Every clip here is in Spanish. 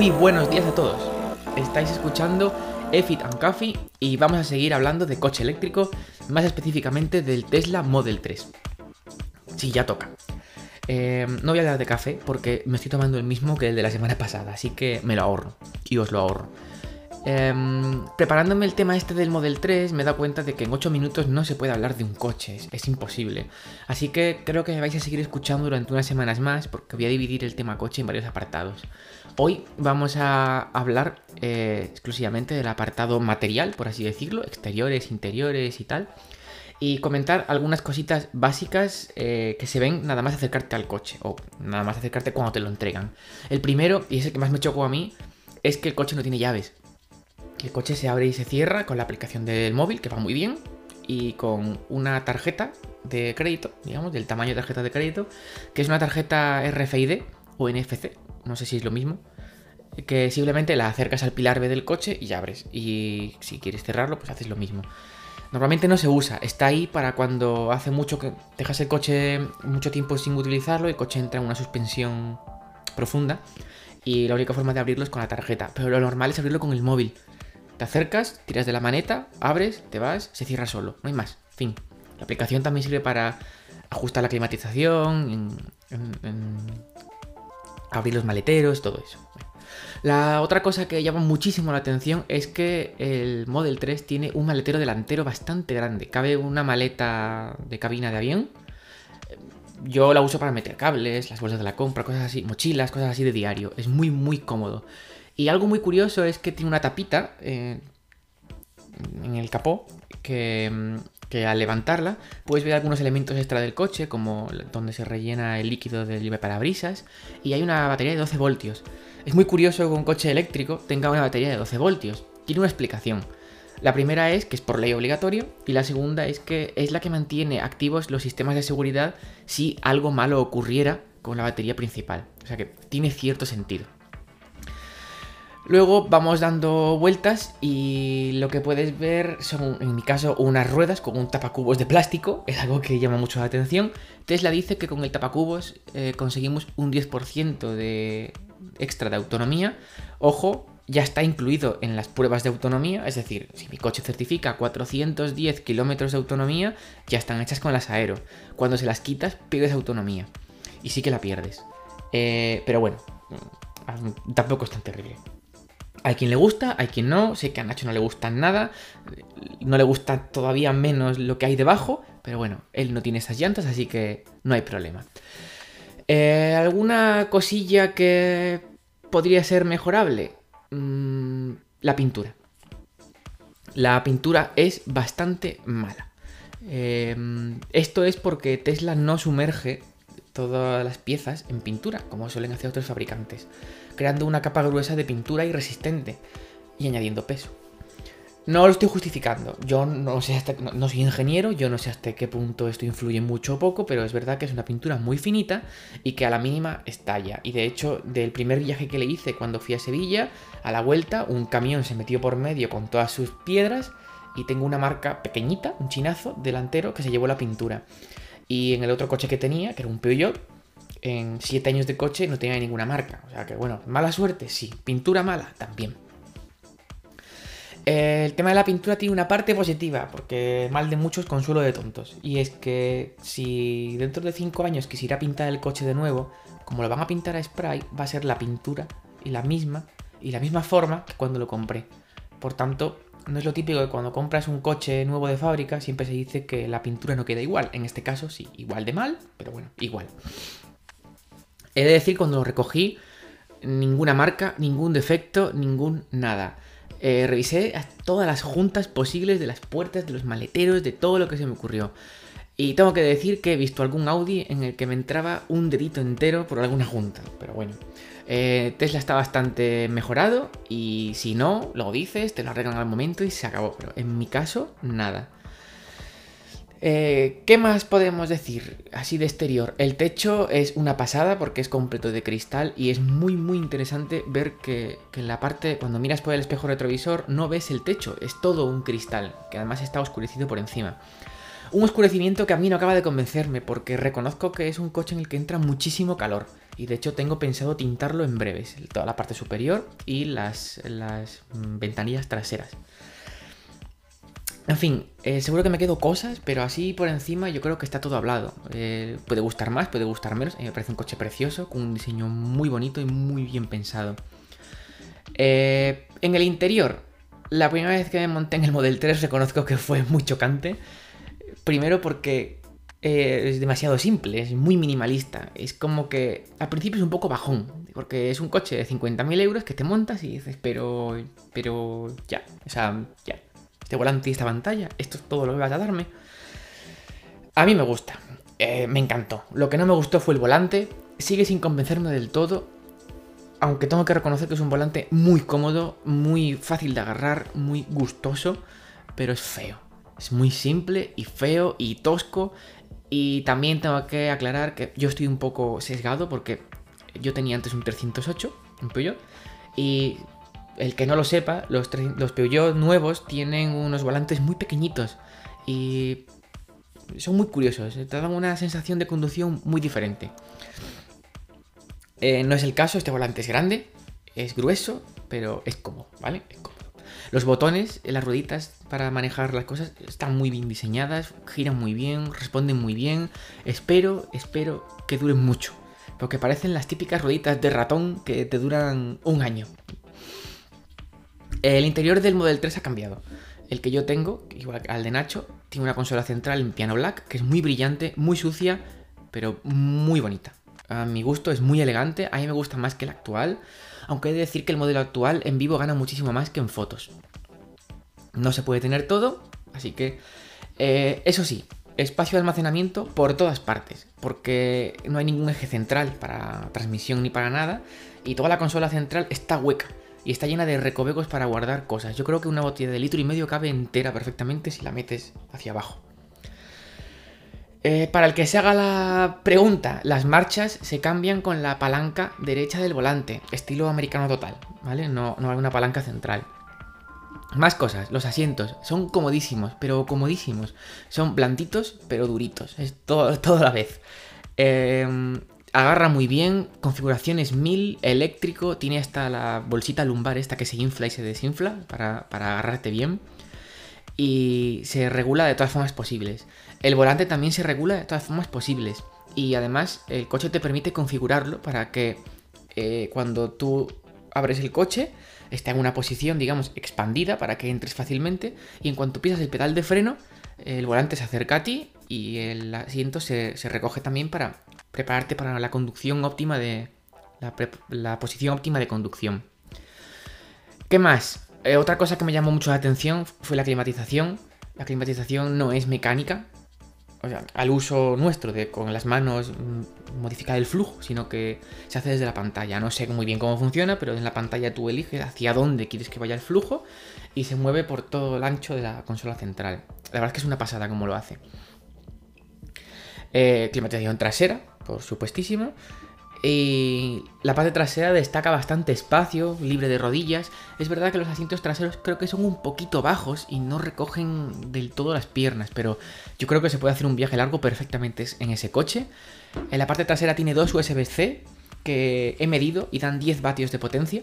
Muy buenos días a todos. Estáis escuchando Efit and Coffee y vamos a seguir hablando de coche eléctrico, más específicamente del Tesla Model 3. Sí, ya toca. Eh, no voy a hablar de café porque me estoy tomando el mismo que el de la semana pasada, así que me lo ahorro y os lo ahorro. Em, preparándome el tema este del Model 3 me he dado cuenta de que en 8 minutos no se puede hablar de un coche, es, imposible. Así que creo que vais a seguir escuchando durante unas semanas más porque voy a dividir el tema coche en varios apartados. Hoy vamos a hablar eh, exclusivamente del apartado material, por así decirlo, exteriores, interiores y tal. Y comentar algunas cositas básicas eh, que se ven nada más acercarte al coche o nada más acercarte cuando te lo entregan. El primero, y es el que más me chocó a mí, es que el coche no tiene llaves. El coche se abre y se cierra con la aplicación del móvil, que va muy bien, y con una tarjeta de crédito, digamos, del tamaño de tarjeta de crédito, que es una tarjeta RFID o NFC, no sé si es lo mismo, que simplemente la acercas al pilar B del coche y abres. Y si quieres cerrarlo, pues haces lo mismo. Normalmente no se usa, está ahí para cuando hace mucho que dejas el coche mucho tiempo sin utilizarlo, el coche entra en una suspensión profunda y la única forma de abrirlo es con la tarjeta, pero lo normal es abrirlo con el móvil. Te acercas, tiras de la maneta, abres, te vas, se cierra solo, no hay más, fin. La aplicación también sirve para ajustar la climatización, abrir los maleteros, todo eso. La otra cosa que llama muchísimo la atención es que el Model 3 tiene un maletero delantero bastante grande. Cabe una maleta de cabina de avión. Yo la uso para meter cables, las bolsas de la compra, cosas así, mochilas, cosas así de diario. Es muy, muy cómodo. Y algo muy curioso es que tiene una tapita eh, en el capó que, que, al levantarla puedes ver algunos elementos extra del coche, como donde se rellena el líquido del parabrisas, y hay una batería de 12 voltios. Es muy curioso que un coche eléctrico tenga una batería de 12 voltios. Tiene una explicación. La primera es que es por ley obligatorio y la segunda es que es la que mantiene activos los sistemas de seguridad si algo malo ocurriera con la batería principal. O sea que tiene cierto sentido. Luego vamos dando vueltas y lo que puedes ver son, en mi caso, unas ruedas con un tapacubos de plástico. Es algo que llama mucho la atención. Tesla dice que con el tapacubos eh, conseguimos un 10% de extra de autonomía. Ojo, ya está incluido en las pruebas de autonomía. Es decir, si mi coche certifica 410 kilómetros de autonomía, ya están hechas con las aero. Cuando se las quitas, pierdes autonomía. Y sí que la pierdes. Eh, pero bueno, mm, tampoco es tan terrible. Hay quien le gusta, hay quien no. Sé que a Nacho no le gusta nada. No le gusta todavía menos lo que hay debajo. Pero bueno, él no tiene esas llantas, así que no hay problema. Eh, ¿Alguna cosilla que podría ser mejorable? Mm, la pintura. La pintura es bastante mala. Eh, esto es porque Tesla no sumerge todas las piezas en pintura, como suelen hacer otros fabricantes creando una capa gruesa de pintura y resistente y añadiendo peso. No lo estoy justificando, yo no sé hasta, no, soy ingeniero, yo no sé hasta qué punto esto influye mucho o poco, pero es verdad que es una pintura muy finita y que a la mínima estalla. Y de hecho, del primer viaje que le hice cuando fui a Sevilla, a la vuelta, un camión se metió por medio con todas sus piedras y tengo una marca pequeñita, un chinazo delantero que se llevó la pintura. Y en el otro coche que tenía, que era un Peugeot, en 7 años de coche no tenía ninguna marca. O sea que bueno, mala suerte, sí. Pintura mala, también. Eh, el tema de la pintura tiene una parte positiva, porque mal de muchos, consuelo de tontos. Y es que si dentro de 5 años quisiera pintar el coche de nuevo, como lo van a pintar a spray, va a ser la pintura y la misma, y la misma forma que cuando lo compré. Por tanto, no es lo típico que cuando compras un coche nuevo de fábrica siempre se dice que la pintura no queda igual. En este caso sí, igual de mal, pero bueno, igual. He de decir, cuando lo recogí, ninguna marca, ningún defecto, ningún nada. Eh, revisé todas las juntas posibles de las puertas, de los maleteros, de todo lo que se me ocurrió. Y tengo que decir que he visto algún Audi en el que me entraba un dedito entero por alguna junta. Pero bueno, eh, Tesla está bastante mejorado y si no, lo dices, te lo arreglan al momento y se acabó. Pero en mi caso, nada. Eh, ¿Qué más podemos decir así de exterior? El techo es una pasada porque es completo de cristal y es muy muy interesante ver que, en la parte, cuando miras por el espejo retrovisor, no ves el techo, es todo un cristal, que además está oscurecido por encima. Un oscurecimiento que a mí no acaba de convencerme porque reconozco que es un coche en el que entra muchísimo calor Y de hecho tengo pensado tintarlo en breves, toda la parte superior y las, las mm, ventanillas traseras. En fin, eh, seguro que me quedo cosas, pero así por encima yo creo que está todo hablado. Eh, puede gustar más, puede gustar menos. Mí me parece un coche precioso, con un diseño muy bonito y muy bien pensado. Eh, en el interior, la primera vez que me monté en el Model 3 reconozco que fue muy chocante. Primero porque es demasiado simple, es muy minimalista. Es como que al principio es un poco bajón, porque es un coche de 50.000 euros que te montas y dices, pero, pero ya, o sea, ya este volante y esta pantalla, esto es todo lo que vas a darme. A mí me gusta, eh, me encantó. Lo que no me gustó fue el volante, sigue sin convencerme del todo, aunque tengo que reconocer que es un volante muy cómodo, muy fácil de agarrar, muy gustoso, pero es feo. Es muy simple y feo y tosco. Y también tengo que aclarar que yo estoy un poco sesgado porque yo tenía antes un 308, un Peugeot, y el que no lo sepa, los, los Peugeot nuevos tienen unos volantes muy pequeñitos y son muy curiosos, te dan una sensación de conducción muy diferente. Eh, no es el caso, este volante es grande, es grueso, pero es cómodo, ¿vale? Es cómodo. Los botones, las rueditas para manejar las cosas están muy bien diseñadas, giran muy bien, responden muy bien. Espero, espero que duren mucho, porque parecen las típicas rueditas de ratón que te duran un año. El interior del Model 3 ha cambiado. El que yo tengo, igual al de Nacho, tiene una consola central en piano black, que es muy brillante, muy sucia, pero muy bonita. A mi gusto es muy elegante, a mí me gusta más que el actual, aunque he de decir que el modelo actual en vivo gana muchísimo más que en fotos. No se puede tener todo, así que... Eh, eso sí, espacio de almacenamiento por todas partes, porque no hay ningún eje central para transmisión ni para nada, y toda la consola central está hueca y está llena de recovecos para guardar cosas. Yo creo que una botella de litro y medio cabe entera perfectamente si la metes hacia abajo. Eh, para el que se haga la pregunta, las marchas se cambian con la palanca derecha del volante, estilo americano total, ¿vale? No, no hay una palanca central. Más cosas, los asientos son comodísimos, pero comodísimos. Son blanditos, pero duritos. Es todo, todo a la vez. Eh, Agarra muy bien, configuraciones 1000, eléctrico, tiene hasta la bolsita lumbar esta que se infla y se desinfla para, agarrarte bien. Y se regula de todas formas posibles. El volante también se regula de todas formas posibles. Y además el coche te permite configurarlo para que eh, cuando tú abres el coche esté en una posición, digamos, expandida para que entres fácilmente. Y en cuanto pisas el pedal de freno, el volante se acerca a ti y el asiento se recoge también para prepararte para la conducción óptima de. La, posición óptima de conducción. ¿Qué más? Eh, otra cosa que me llamó mucho la atención fue la climatización. La climatización no es mecánica, o sea, al uso nuestro de con las manos mm, modificar el flujo, sino que se hace desde la pantalla. No sé muy bien cómo funciona, pero en la pantalla tú eliges hacia dónde quieres que vaya el flujo y se mueve por todo el ancho de la consola central. La verdad es que es una pasada como lo hace. Eh, climatización trasera, por supuestísimo. Y la parte trasera destaca bastante espacio, libre de rodillas. Es verdad que los asientos traseros creo que son un poquito bajos y no recogen del todo las piernas, pero yo creo que se puede hacer un viaje largo perfectamente en ese coche. En la parte trasera tiene dos USB-C que he medido y dan 10 vatios de potencia.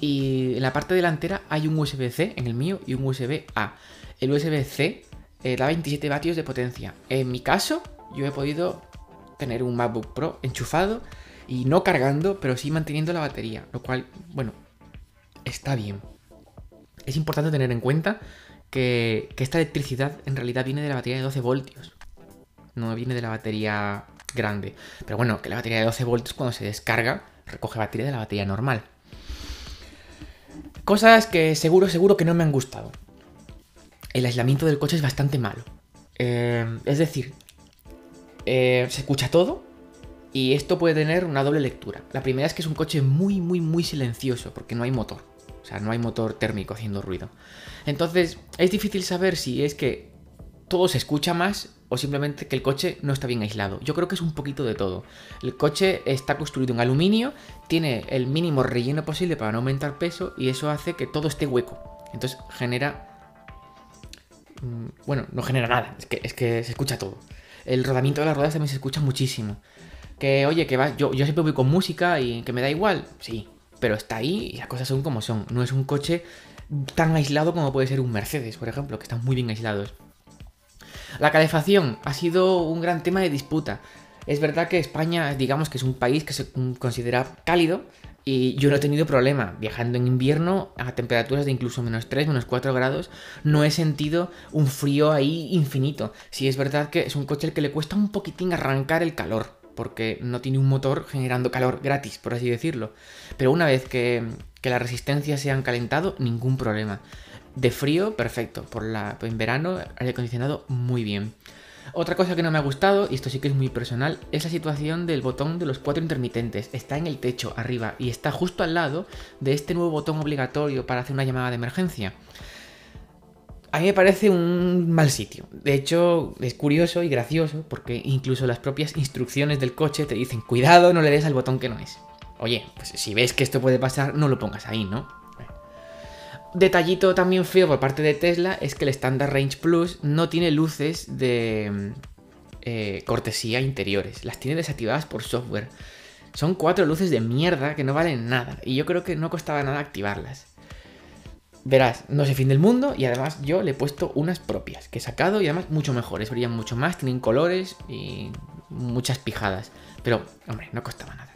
Y en la parte delantera hay un USB-C en el mío y un USB-A. El USB-C eh, da 27 vatios de potencia. En mi caso, yo he podido tener un MacBook Pro enchufado y no cargando, pero sí manteniendo la batería, lo cual, bueno, está bien. Es importante tener en cuenta que, esta electricidad en realidad viene de la batería de 12 voltios, no viene de la batería grande. Pero bueno, que la batería de 12 voltios cuando se descarga recoge batería de la batería normal. Cosas que seguro, seguro que no me han gustado. El aislamiento del coche es bastante malo. Eh, es decir, eh, se escucha todo y esto puede tener una doble lectura. La primera es que es un coche muy, muy, muy silencioso porque no hay motor. O sea, no hay motor térmico haciendo ruido. Entonces, es difícil saber si es que todo se escucha más o simplemente que el coche no está bien aislado. Yo creo que es un poquito de todo. El coche está construido en aluminio, tiene el mínimo relleno posible para no aumentar peso y eso hace que todo esté hueco. Entonces genera... Mm, bueno, no genera nada, es que, es que se escucha todo. El rodamiento de las ruedas también se escucha muchísimo. Que, oye, que va, yo, yo siempre voy con música y que me da igual, sí, pero está ahí y las cosas son como son. No es un coche tan aislado como puede ser un Mercedes, por ejemplo, que están muy bien aislados. La calefacción ha sido un gran tema de disputa. Es verdad que España, digamos que es un país que se considera cálido y yo no he tenido problema viajando en invierno a temperaturas de incluso menos 3, menos 4 grados. No he sentido un frío ahí infinito. Sí es verdad que es un coche al que le cuesta un poquitín arrancar el calor, porque no tiene un motor generando calor gratis, por así decirlo. Pero una vez que, las resistencias se han calentado, ningún problema. De frío, perfecto. Por la, en verano, aire acondicionado, muy bien. Otra cosa que no me ha gustado, y esto sí que es muy personal, es la situación del botón de los cuatro intermitentes. Está en el techo, arriba, y está justo al lado de este nuevo botón obligatorio para hacer una llamada de emergencia. A mí me parece un mal sitio. De hecho, es curioso y gracioso porque incluso las propias instrucciones del coche te dicen, cuidado, no le des al botón que no es. Oye, pues si ves que esto puede pasar, no lo pongas ahí, ¿no? Detallito también feo por parte de Tesla es que el Standard Range Plus no tiene luces de eh, cortesía interiores. Las tiene desactivadas por software. Son cuatro luces de mierda que no valen nada. Y yo creo que no costaba nada activarlas. Verás, no es el fin del mundo y además yo le he puesto unas propias que he sacado y además mucho mejores, brillan mucho más, tienen colores y muchas pijadas. Pero, hombre, no costaba nada.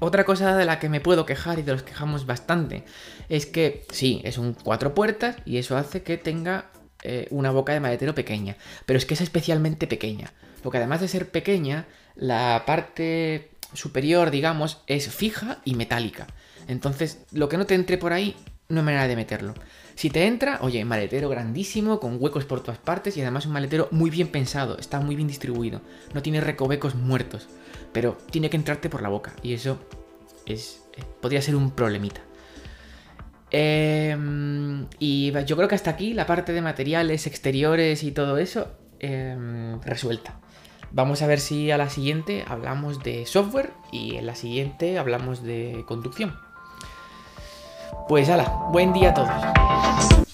Otra cosa de la que me puedo quejar y de los quejamos bastante es que sí, es un cuatro puertas y eso hace que tenga eh, una boca de maletero pequeña, pero es que es especialmente pequeña, porque además de ser pequeña, la parte superior, digamos, es fija y metálica. Entonces, lo que no te entre por ahí, no hay manera de meterlo. Si te entra, oye, maletero grandísimo, con huecos por todas partes y además un maletero muy bien pensado, está muy bien distribuido, no tiene recovecos muertos, pero tiene que entrarte por la boca y eso es, eh, podría ser un problemita. Em, y yo creo que hasta aquí la parte de materiales exteriores y todo eso em, resuelta. Vamos a ver si a la siguiente hablamos de software y en la siguiente hablamos de conducción. Pues hala, buen día a todos.